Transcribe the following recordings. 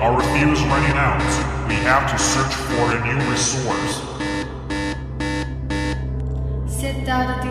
our fuel is running out. We have to search for a new resource. Set down the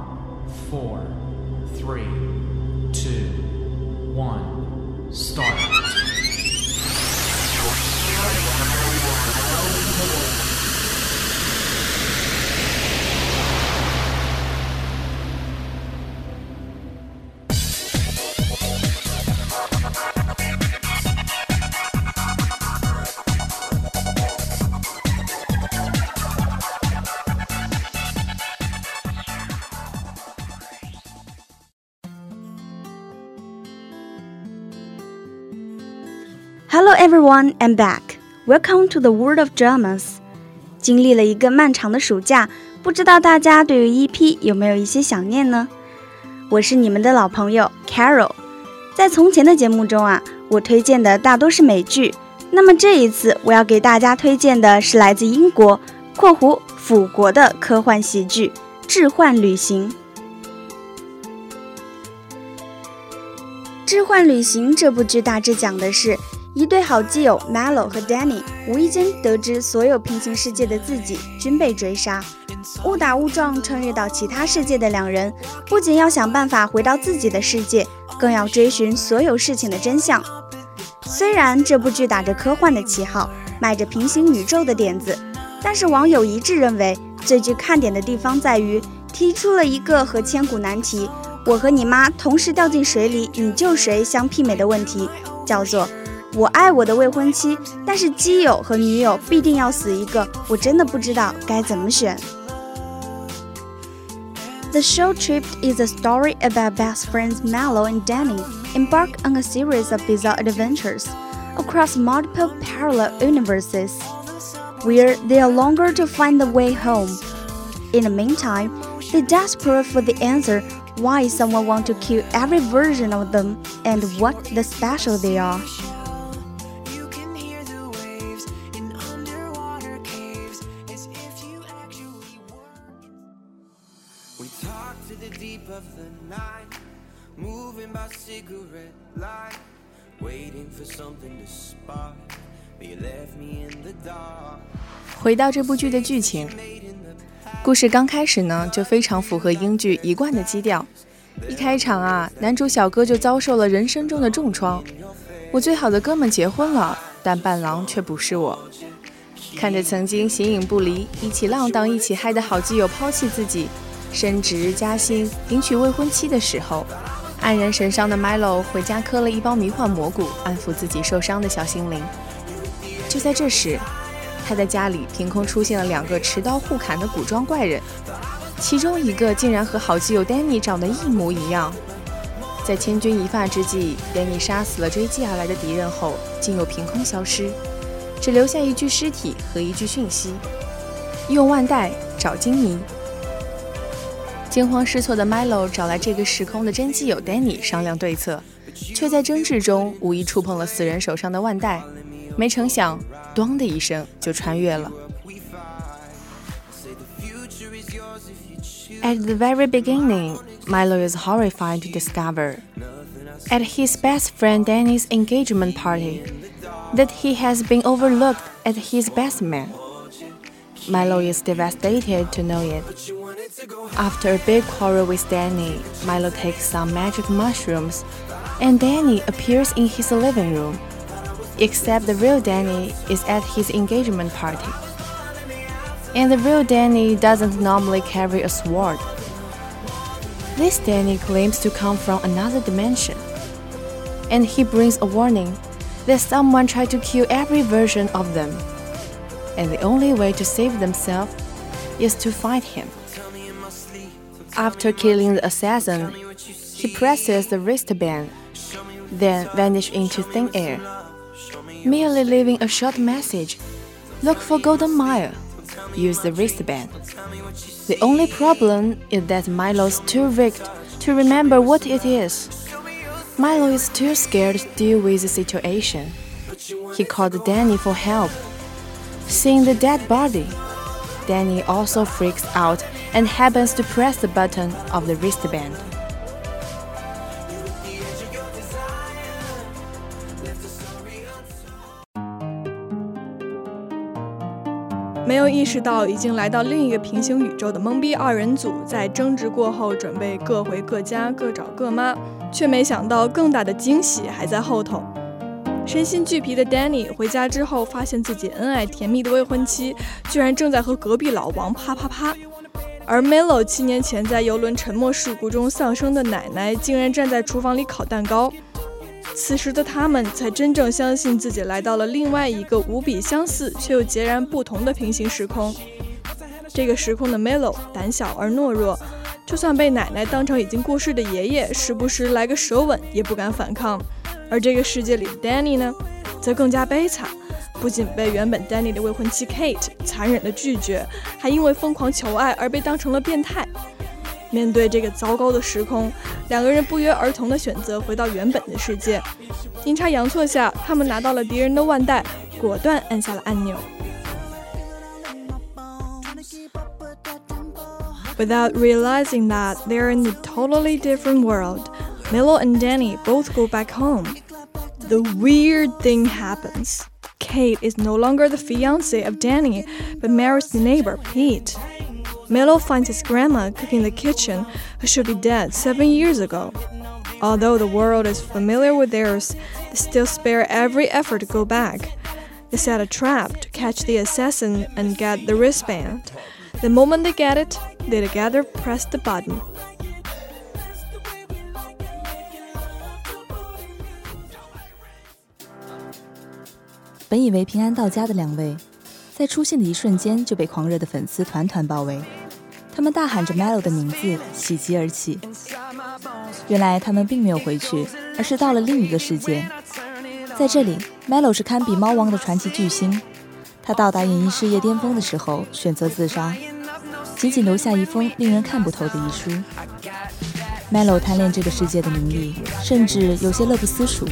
four, three, two, one, start. Hello everyone, I'm back. Welcome to the world of dramas. 经历了一个漫长的暑假，不知道大家对于 EP 有没有一些想念呢？我是你们的老朋友 Carol。在从前的节目中啊，我推荐的大多是美剧。那么这一次我要给大家推荐的是来自英国（括弧腐国）的科幻喜剧《置换旅行》。《置换旅行》这部剧大致讲的是。一对好基友 Melo 和 Danny 无意间得知，所有平行世界的自己均被追杀。误打误撞穿越到其他世界的两人，不仅要想办法回到自己的世界，更要追寻所有事情的真相。虽然这部剧打着科幻的旗号，卖着平行宇宙的点子，但是网友一致认为，最具看点的地方在于提出了一个和千古难题“我和你妈同时掉进水里，你救谁”相媲美的问题，叫做。我爱我的未婚妻，但是基友和女友必定要死一个，我真的不知道该怎么选。The show Trip is a story about best friends Mello and Danny embark on a series of bizarre adventures across multiple parallel universes, where they are longer to find the way home. In the meantime, they desperate for the answer why someone want to kill every version of them and what the special they are. 回到这部剧的剧情，故事刚开始呢，就非常符合英剧一贯的基调。一开场啊，男主小哥就遭受了人生中的重创。我最好的哥们结婚了，但伴郎却不是我。看着曾经形影不离、一起浪荡、一起嗨的好基友抛弃自己，升职加薪、迎娶未婚妻的时候。黯然神伤的 Milo 回家嗑了一包迷幻蘑菇，安抚自己受伤的小心灵。就在这时，他的家里凭空出现了两个持刀互砍的古装怪人，其中一个竟然和好基友 Danny 长得一模一样。在千钧一发之际，Danny 杀死了追击而来的敌人后，竟又凭空消失，只留下一具尸体和一句讯息：用腕带找金妮。惊慌失措的 Milo 找来这个时空的真基友 Danny 商量对策，却在争执中无意触碰了死人手上的腕带，没成想，咚的一声就穿越了。At the very beginning, Milo is horrified to discover, at his best friend Danny's engagement party, that he has been overlooked as his best man. Milo is devastated to know it. After a big quarrel with Danny, Milo takes some magic mushrooms, and Danny appears in his living room. Except the real Danny is at his engagement party. And the real Danny doesn't normally carry a sword. This Danny claims to come from another dimension. And he brings a warning that someone tried to kill every version of them. And the only way to save themselves is to fight him. After killing the assassin, he presses the wristband, then vanishes into thin air, merely leaving a short message Look for Golden Mile. Use the wristband. The only problem is that Milo's too weak to remember what it is. Milo is too scared to deal with the situation. He called Danny for help. Seeing the dead body, Danny also freaks out and happens to press the button of the wristband. 没有意识到已经来到另一个平行宇宙的懵逼二人组，在争执过后准备各回各家，各找各妈，却没想到更大的惊喜还在后头。身心俱疲的 Danny 回家之后，发现自己恩爱甜蜜的未婚妻居然正在和隔壁老王啪啪啪，而 Melo 七年前在游轮沉没事故中丧生的奶奶竟然站在厨房里烤蛋糕。此时的他们才真正相信自己来到了另外一个无比相似却又截然不同的平行时空。这个时空的 Melo 胆小而懦弱，就算被奶奶当成已经过世的爷爷，时不时来个舌吻也不敢反抗。而这个世界里的 Danny 呢，则更加悲惨，不仅被原本 Danny 的未婚妻 Kate 残忍的拒绝，还因为疯狂求爱而被当成了变态。面对这个糟糕的时空，两个人不约而同地选择回到原本的世界。阴差阳错下，他们拿到了敌人的腕带，果断按下了按钮。Without realizing that they're in a totally different world, Milo and Danny both go back home. The weird thing happens. Kate is no longer the fiance of Danny, but marries the neighbor, Pete. Melo finds his grandma cooking in the kitchen, who should be dead seven years ago. Although the world is familiar with theirs, they still spare every effort to go back. They set a trap to catch the assassin and get the wristband. The moment they get it, they together press the button. 本以为平安到家的两位，在出现的一瞬间就被狂热的粉丝团团包围。他们大喊着 Melo 的名字，喜极而泣。原来他们并没有回去，而是到了另一个世界。在这里，Melo 是堪比猫王的传奇巨星。他到达演艺事业巅峰的时候，选择自杀，仅仅留下一封令人看不透的遗书。Melo 贪恋这个世界的名利，甚至有些乐不思蜀。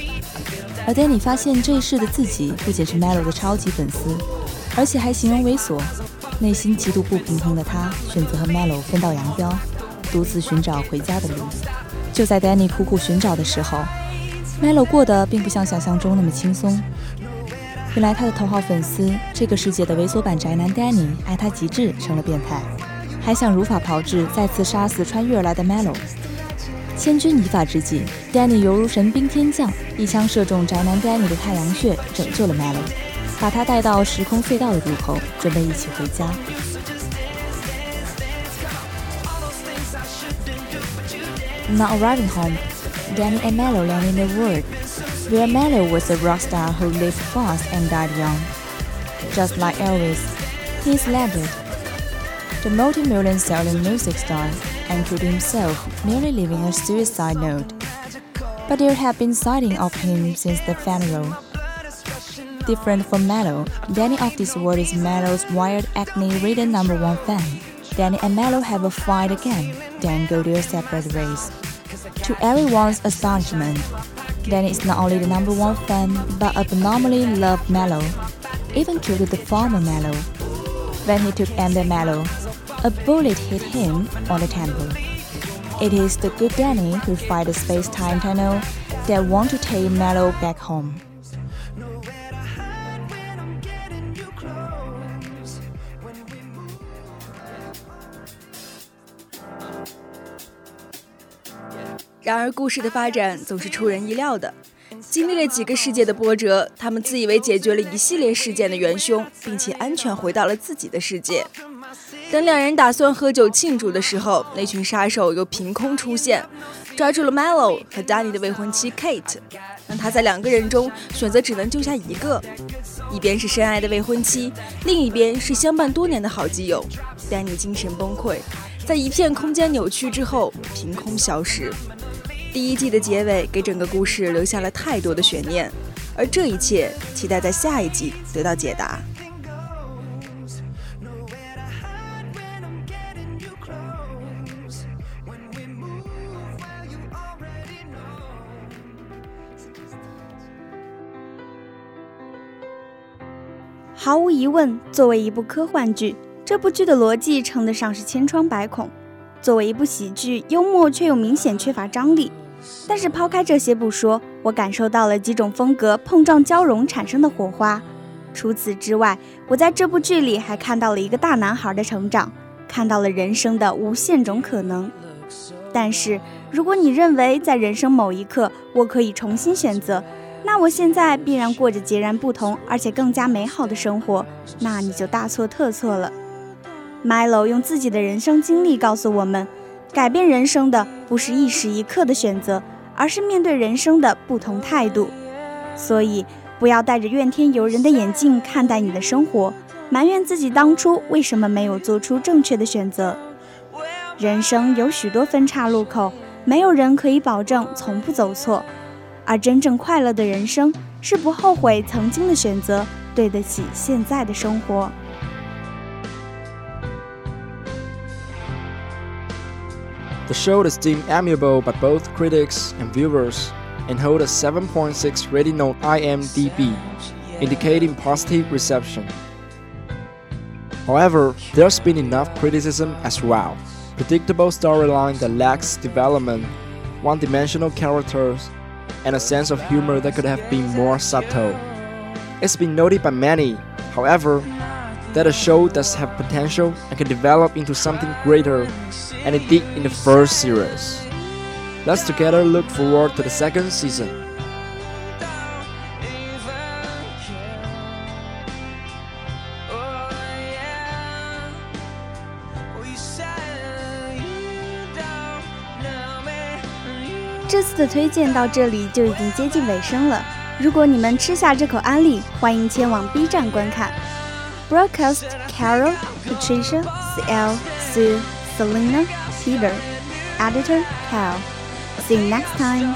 而 Danny 发现这一世的自己不仅是 Melo 的超级粉丝，而且还形容猥琐。内心极度不平衡的他，选择和 Melo 分道扬镳，独自寻找回家的路。就在 Danny 苦苦寻找的时候，Melo 过得并不像想象中那么轻松。原来他的头号粉丝，这个世界的猥琐版宅男 Danny，爱他极致，成了变态，还想如法炮制，再次杀死穿越而来的 Melo。千钧一发之际 ，Danny 犹如神兵天降，一枪射中宅男 Danny 的太阳穴，拯救了 Melo。把他带到时空隧道的入口，准备一起回家。Not arriving home, Danny and Mello land in the world where Mello was a rock star who lived fast and died young. Just like Elvis, he is labeled the multi-million selling music star and killed himself, merely leaving a suicide note. But there have been sightings of him since the funeral. Different from Mello, Danny of this world is Mello's wired acne-ridden number one fan. Danny and Mello have a fight again, then go their separate ways. To everyone's astonishment, Danny is not only the number one fan, but abnormally loved Mello, even killed the former Mello. When he took Ender Mello, a bullet hit him on the temple. It is the good Danny who fight the space-time tunnel that want to take Mellow back home. 然而，故事的发展总是出人意料的。经历了几个世界的波折，他们自以为解决了一系列事件的元凶，并且安全回到了自己的世界。等两人打算喝酒庆祝的时候，那群杀手又凭空出现，抓住了 Melo 和 Danny 的未婚妻 Kate，让他在两个人中选择，只能救下一个。一边是深爱的未婚妻，另一边是相伴多年的好基友。Danny 精神崩溃，在一片空间扭曲之后凭空消失。第一季的结尾给整个故事留下了太多的悬念，而这一切期待在下一季得到解答。毫无疑问，作为一部科幻剧，这部剧的逻辑称得上是千疮百孔。作为一部喜剧，幽默却又明显缺乏张力。但是抛开这些不说，我感受到了几种风格碰撞交融产生的火花。除此之外，我在这部剧里还看到了一个大男孩的成长，看到了人生的无限种可能。但是，如果你认为在人生某一刻我可以重新选择，那我现在必然过着截然不同而且更加美好的生活，那你就大错特错了。Milo 用自己的人生经历告诉我们，改变人生的不是一时一刻的选择，而是面对人生的不同态度。所以，不要戴着怨天尤人的眼镜看待你的生活，埋怨自己当初为什么没有做出正确的选择。人生有许多分岔路口，没有人可以保证从不走错。而真正快乐的人生，是不后悔曾经的选择，对得起现在的生活。The show is deemed amiable by both critics and viewers and hold a 7.6 rating on IMDb, indicating positive reception. However, there's been enough criticism as well. Predictable storyline that lacks development, one-dimensional characters, and a sense of humor that could have been more subtle. It's been noted by many, however, that a show does have potential and can develop into something greater, and it did in the first series. Let's together look forward to the second season. 的推荐到这里就已经接近尾声了。如果你们吃下这口安利，欢迎前往 B 站观看。Broadcast Carol, Patricia, CL, Sue, Selena, Peter. Editor Cal. See you next time.